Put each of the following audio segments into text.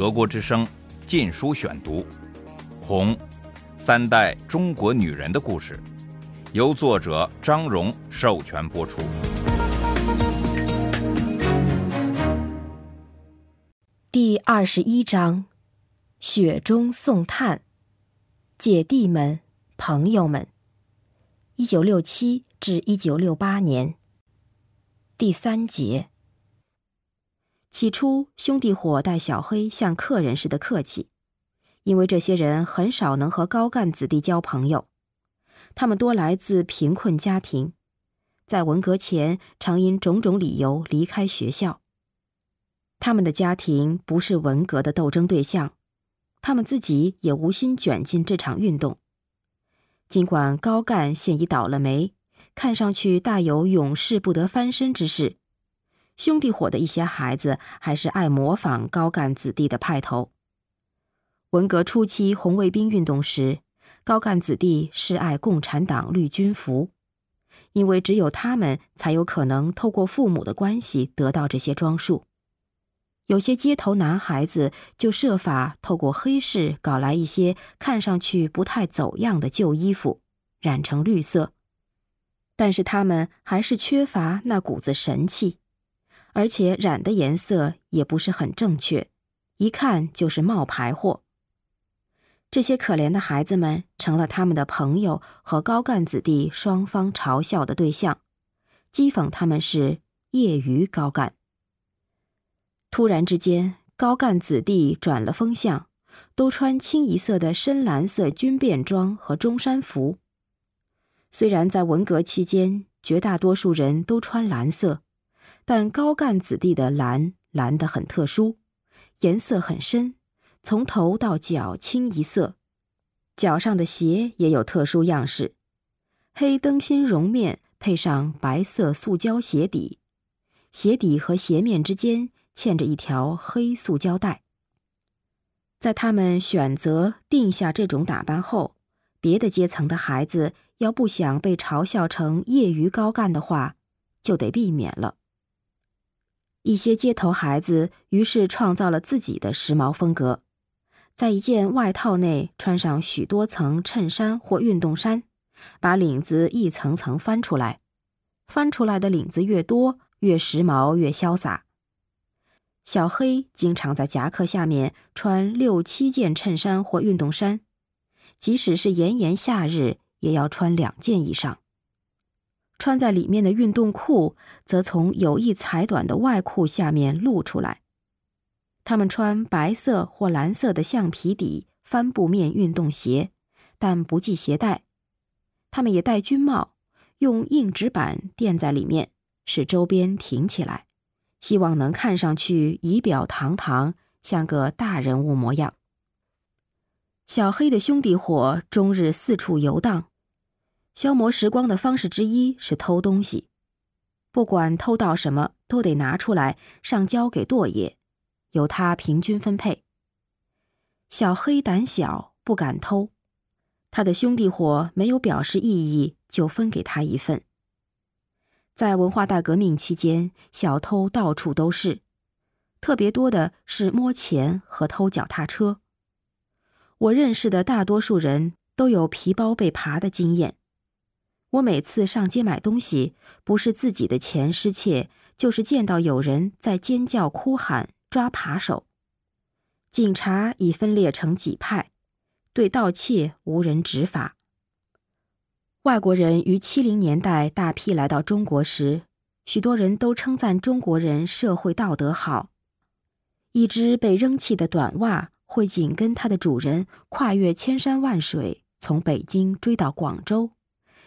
德国之声《禁书选读》，《红》，三代中国女人的故事，由作者张荣授权播出。第二十一章：雪中送炭。姐弟们，朋友们。一九六七至一九六八年。第三节。起初，兄弟伙待小黑像客人似的客气，因为这些人很少能和高干子弟交朋友。他们多来自贫困家庭，在文革前常因种种理由离开学校。他们的家庭不是文革的斗争对象，他们自己也无心卷进这场运动。尽管高干现已倒了霉，看上去大有永世不得翻身之势。兄弟伙的一些孩子还是爱模仿高干子弟的派头。文革初期红卫兵运动时，高干子弟是爱共产党绿军服，因为只有他们才有可能透过父母的关系得到这些装束。有些街头男孩子就设法透过黑市搞来一些看上去不太走样的旧衣服，染成绿色。但是他们还是缺乏那股子神气。而且染的颜色也不是很正确，一看就是冒牌货。这些可怜的孩子们成了他们的朋友和高干子弟双方嘲笑的对象，讥讽他们是业余高干。突然之间，高干子弟转了风向，都穿清一色的深蓝色军便装和中山服。虽然在文革期间，绝大多数人都穿蓝色。但高干子弟的蓝蓝的很特殊，颜色很深，从头到脚清一色，脚上的鞋也有特殊样式，黑灯芯绒面配上白色塑胶鞋底，鞋底和鞋面之间嵌着一条黑塑胶带。在他们选择定下这种打扮后，别的阶层的孩子要不想被嘲笑成业余高干的话，就得避免了。一些街头孩子于是创造了自己的时髦风格，在一件外套内穿上许多层衬衫或运动衫，把领子一层层翻出来，翻出来的领子越多，越时髦，越潇洒。小黑经常在夹克下面穿六七件衬衫或运动衫，即使是炎炎夏日，也要穿两件以上。穿在里面的运动裤则从有意裁短的外裤下面露出来。他们穿白色或蓝色的橡皮底帆布面运动鞋，但不系鞋带。他们也戴军帽，用硬纸板垫在里面，使周边挺起来，希望能看上去仪表堂堂，像个大人物模样。小黑的兄弟伙终日四处游荡。消磨时光的方式之一是偷东西，不管偷到什么，都得拿出来上交给舵爷，由他平均分配。小黑胆小，不敢偷，他的兄弟伙没有表示异议，就分给他一份。在文化大革命期间，小偷到处都是，特别多的是摸钱和偷脚踏车。我认识的大多数人都有皮包被扒的经验。我每次上街买东西，不是自己的钱失窃，就是见到有人在尖叫、哭喊、抓扒手。警察已分裂成几派，对盗窃无人执法。外国人于七零年代大批来到中国时，许多人都称赞中国人社会道德好。一只被扔弃的短袜会紧跟它的主人跨越千山万水，从北京追到广州。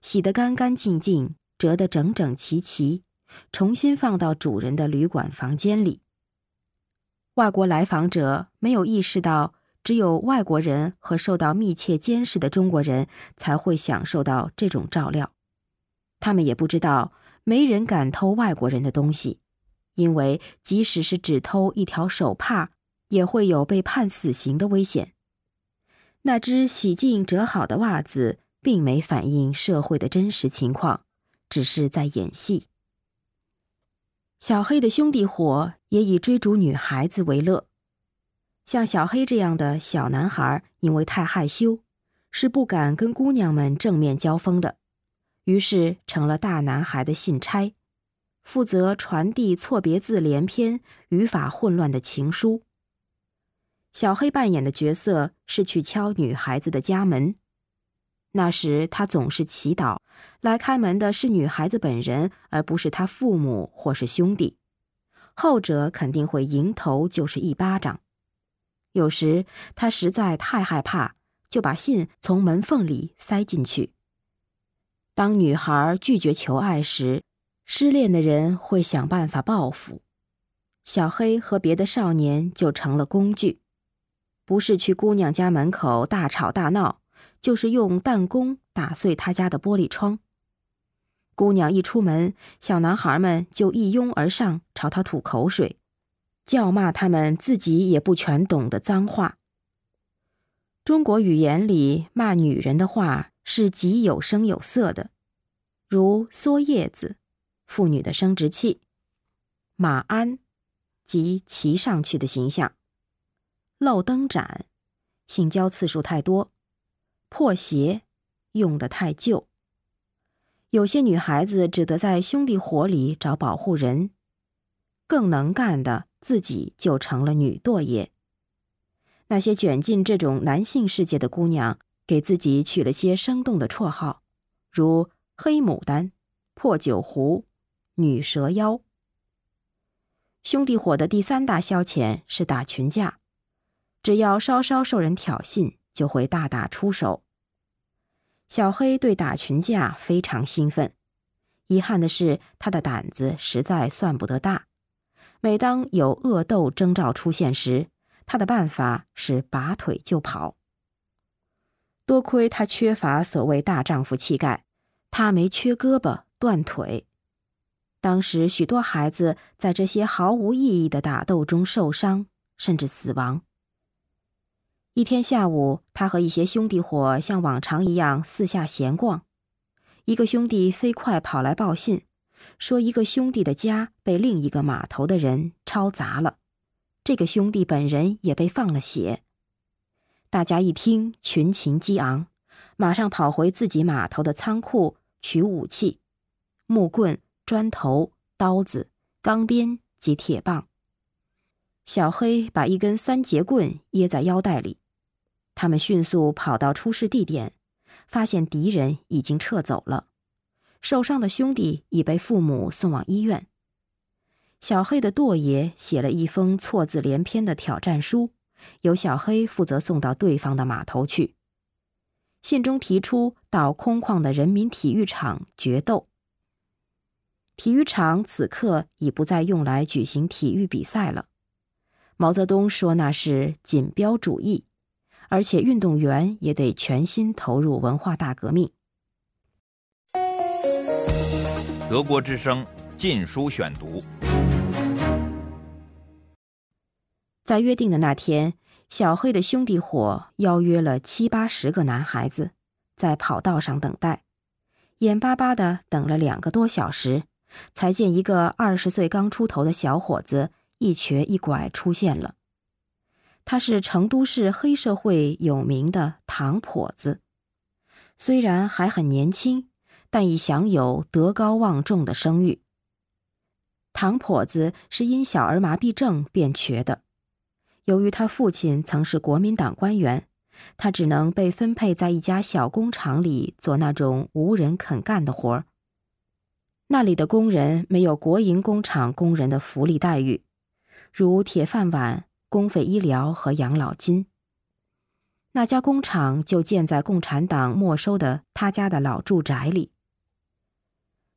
洗得干干净净，折得整整齐齐，重新放到主人的旅馆房间里。外国来访者没有意识到，只有外国人和受到密切监视的中国人才会享受到这种照料。他们也不知道，没人敢偷外国人的东西，因为即使是只偷一条手帕，也会有被判死刑的危险。那只洗净折好的袜子。并没反映社会的真实情况，只是在演戏。小黑的兄弟伙也以追逐女孩子为乐。像小黑这样的小男孩，因为太害羞，是不敢跟姑娘们正面交锋的，于是成了大男孩的信差，负责传递错别字连篇、语法混乱的情书。小黑扮演的角色是去敲女孩子的家门，那时他总是祈祷来开门的是女孩子本人，而不是他父母或是兄弟，后者肯定会迎头就是一巴掌。有时他实在太害怕，就把信从门缝里塞进去。当女孩拒绝求爱时，失恋的人会想办法报复。小黑和别的少年就成了工具，不是去姑娘家门口大吵大闹，就是用弹弓打碎他家的玻璃窗。姑娘一出门，小男孩们就一拥而上，朝他吐口水。叫骂他们自己也不全懂的脏话。中国语言里骂女人的话是极有声有色的，如“缩叶子”，妇女的生殖器；“马鞍”，即骑上去的形象；“漏灯盏”，性交次数太多；“破鞋”，用的太旧。有些女孩子只得在兄弟伙里找保护人，更能干的。自己就成了女舵爷。那些卷进这种男性世界的姑娘，给自己取了些生动的绰号，如“黑牡丹”“破酒壶”“女蛇妖”。兄弟伙的第三大消遣是打群架，只要稍稍受人挑衅，就会大打出手。小黑对打群架非常兴奋，遗憾的是，他的胆子实在算不得大。每当有恶斗征兆出现时，他的办法是拔腿就跑。多亏他缺乏所谓大丈夫气概，他没缺胳膊断腿。当时许多孩子在这些毫无意义的打斗中受伤，甚至死亡。一天下午，他和一些兄弟伙像往常一样四下闲逛，一个兄弟飞快跑来报信。说一个兄弟的家被另一个码头的人抄砸了，这个兄弟本人也被放了血。大家一听，群情激昂，马上跑回自己码头的仓库取武器：木棍、砖头、刀子、钢鞭及铁棒。小黑把一根三节棍掖在腰带里，他们迅速跑到出事地点，发现敌人已经撤走了。受伤的兄弟已被父母送往医院。小黑的舵爷写了一封错字连篇的挑战书，由小黑负责送到对方的码头去。信中提出到空旷的人民体育场决斗。体育场此刻已不再用来举行体育比赛了。毛泽东说那是锦标主义，而且运动员也得全心投入文化大革命。德国之声《禁书选读》。在约定的那天，小黑的兄弟伙邀约了七八十个男孩子，在跑道上等待，眼巴巴的等了两个多小时，才见一个二十岁刚出头的小伙子一瘸一拐出现了。他是成都市黑社会有名的唐跛子，虽然还很年轻。但已享有德高望重的声誉。唐跛子是因小儿麻痹症变瘸的，由于他父亲曾是国民党官员，他只能被分配在一家小工厂里做那种无人肯干的活儿。那里的工人没有国营工厂工人的福利待遇，如铁饭碗、公费医疗和养老金。那家工厂就建在共产党没收的他家的老住宅里。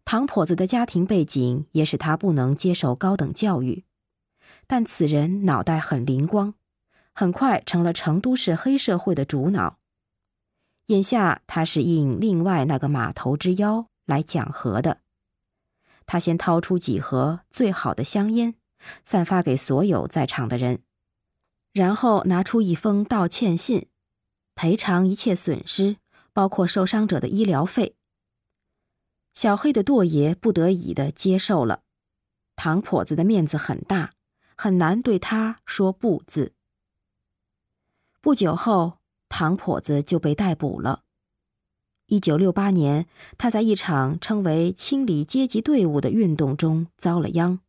唐婆子的家庭背景也使他不能接受高等教育，但此人脑袋很灵光，很快成了成都市黑社会的主脑。眼下他是应另外那个码头之邀来讲和的。他先掏出几盒最好的香烟，散发给所有在场的人，然后拿出一封道歉信，赔偿一切损失，包括受伤者的医疗费。小黑的舵爷不得已的接受了，唐婆子的面子很大，很难对他说不字。不久后，唐婆子就被逮捕了。一九六八年，他在一场称为“清理阶级队伍”的运动中遭了殃。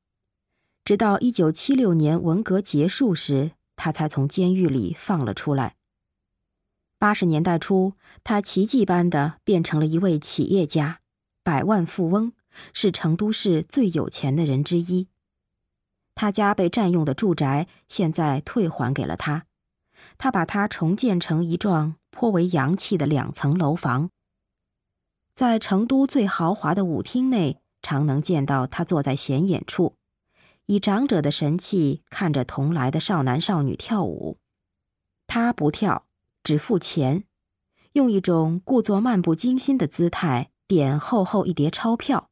直到一九七六年文革结束时，他才从监狱里放了出来。八十年代初，他奇迹般的变成了一位企业家，百万富翁，是成都市最有钱的人之一。他家被占用的住宅现在退还给了他，他把它重建成一幢颇为洋气的两层楼房。在成都最豪华的舞厅内，常能见到他坐在显眼处，以长者的神气看着同来的少男少女跳舞。他不跳，只付钱，用一种故作漫不经心的姿态点厚厚一叠钞票，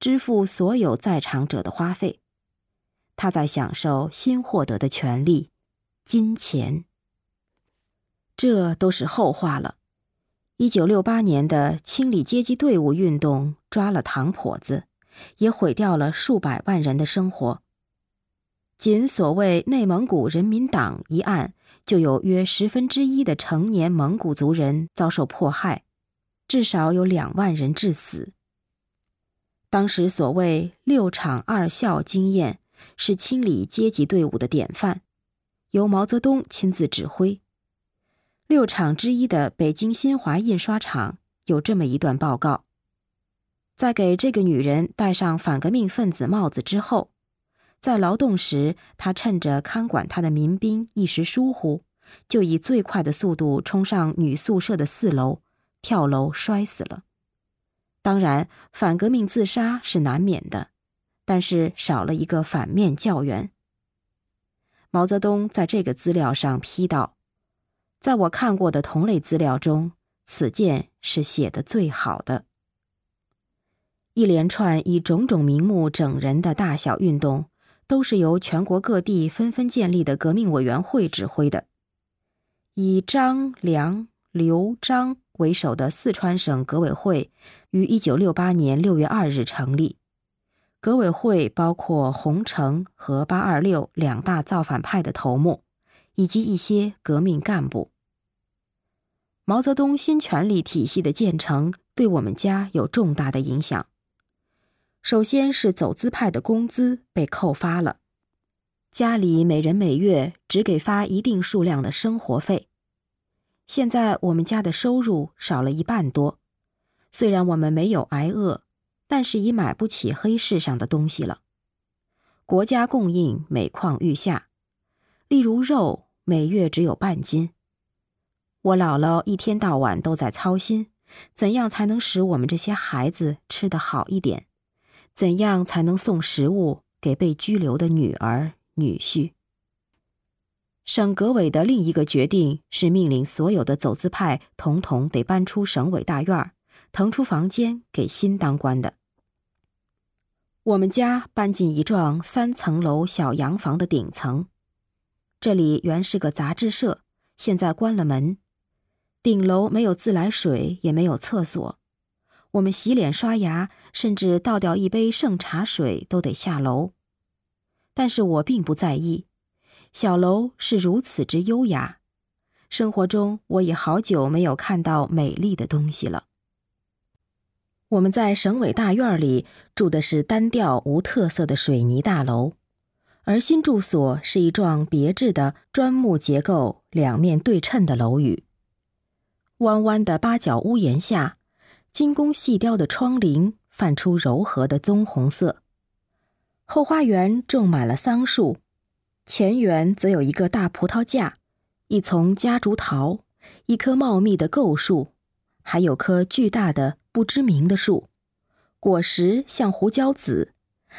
支付所有在场者的花费。他在享受新获得的权利——金钱。这都是后话了。一九六八年的清理阶级队伍运动抓了唐婆子，也毁掉了数百万人的生活。仅所谓内蒙古人民党一案，就有约十分之一的成年蒙古族人遭受迫害，至少有两万人致死。当时所谓“六厂二校”经验。是清理阶级队伍的典范，由毛泽东亲自指挥。六厂之一的北京新华印刷厂有这么一段报告：在给这个女人戴上反革命分子帽子之后，在劳动时，她趁着看管她的民兵一时疏忽，就以最快的速度冲上女宿舍的四楼，跳楼摔死了。当然，反革命自杀是难免的。但是少了一个反面教员。毛泽东在这个资料上批道：“在我看过的同类资料中，此件是写的最好的。”一连串以种种名目整人的大小运动，都是由全国各地纷纷建立的革命委员会指挥的。以张、梁、刘、张为首的四川省革委会，于一九六八年六月二日成立。革委会包括洪承和八二六两大造反派的头目，以及一些革命干部。毛泽东新权力体系的建成对我们家有重大的影响。首先是走资派的工资被扣发了，家里每人每月只给发一定数量的生活费。现在我们家的收入少了一半多，虽然我们没有挨饿。但是已买不起黑市上的东西了。国家供应每况愈下，例如肉每月只有半斤。我姥姥一天到晚都在操心，怎样才能使我们这些孩子吃得好一点？怎样才能送食物给被拘留的女儿女婿？省革委的另一个决定是命令所有的走资派统统得搬出省委大院，腾出房间给新当官的。我们家搬进一幢三层楼小洋房的顶层，这里原是个杂志社，现在关了门。顶楼没有自来水，也没有厕所，我们洗脸刷牙，甚至倒掉一杯剩茶水都得下楼。但是我并不在意，小楼是如此之优雅，生活中我已好久没有看到美丽的东西了。我们在省委大院里住的是单调无特色的水泥大楼，而新住所是一幢别致的砖木结构、两面对称的楼宇。弯弯的八角屋檐下，精工细雕的窗棂泛出柔和的棕红色。后花园种满了桑树，前园则有一个大葡萄架，一丛夹竹桃，一棵茂密的构树，还有棵巨大的。不知名的树，果实像胡椒籽，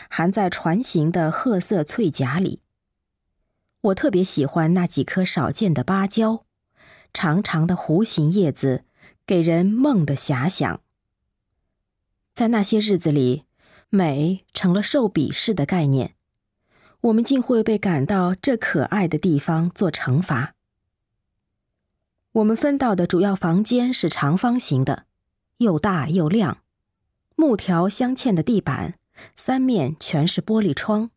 含在船形的褐色翠荚里。我特别喜欢那几棵少见的芭蕉，长长的弧形叶子，给人梦的遐想。在那些日子里，美成了受鄙视的概念，我们竟会被赶到这可爱的地方做惩罚。我们分到的主要房间是长方形的。又大又亮，木条镶嵌的地板，三面全是玻璃窗。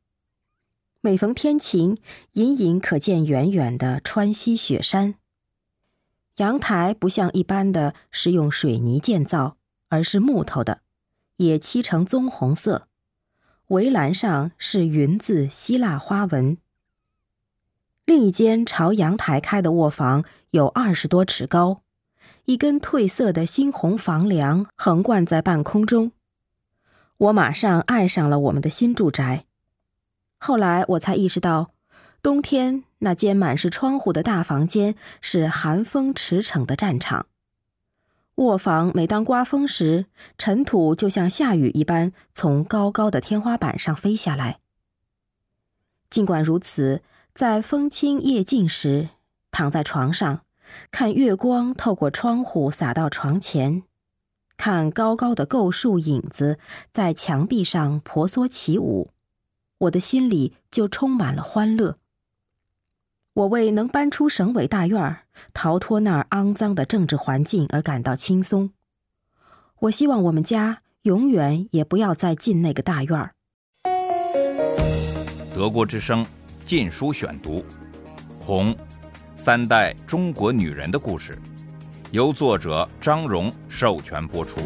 每逢天晴，隐隐可见远远的川西雪山，阳台不像一般的是用水泥建造，而是木头的，也漆成棕红色。围栏上是云字希腊花纹。另一间朝阳台开的卧房有二十多尺高，一根褪色的猩红房梁横贯在半空中。我马上爱上了我们的新住宅。后来我才意识到，冬天那间满是窗户的大房间是寒风驰骋的战场。卧房每当刮风时，尘土就像下雨一般从高高的天花板上飞下来。尽管如此，在风清夜静时，躺在床上，看月光透过窗户洒到床前，看高高的构树影子在墙壁上婆娑起舞。我的心里就充满了欢乐。我为能搬出省委大院儿，逃脱那儿肮脏的政治环境而感到轻松。我希望我们家永远也不要再进那个大院儿。德国之声《禁书选读》，《红》，三代中国女人的故事，由作者张荣授权播出。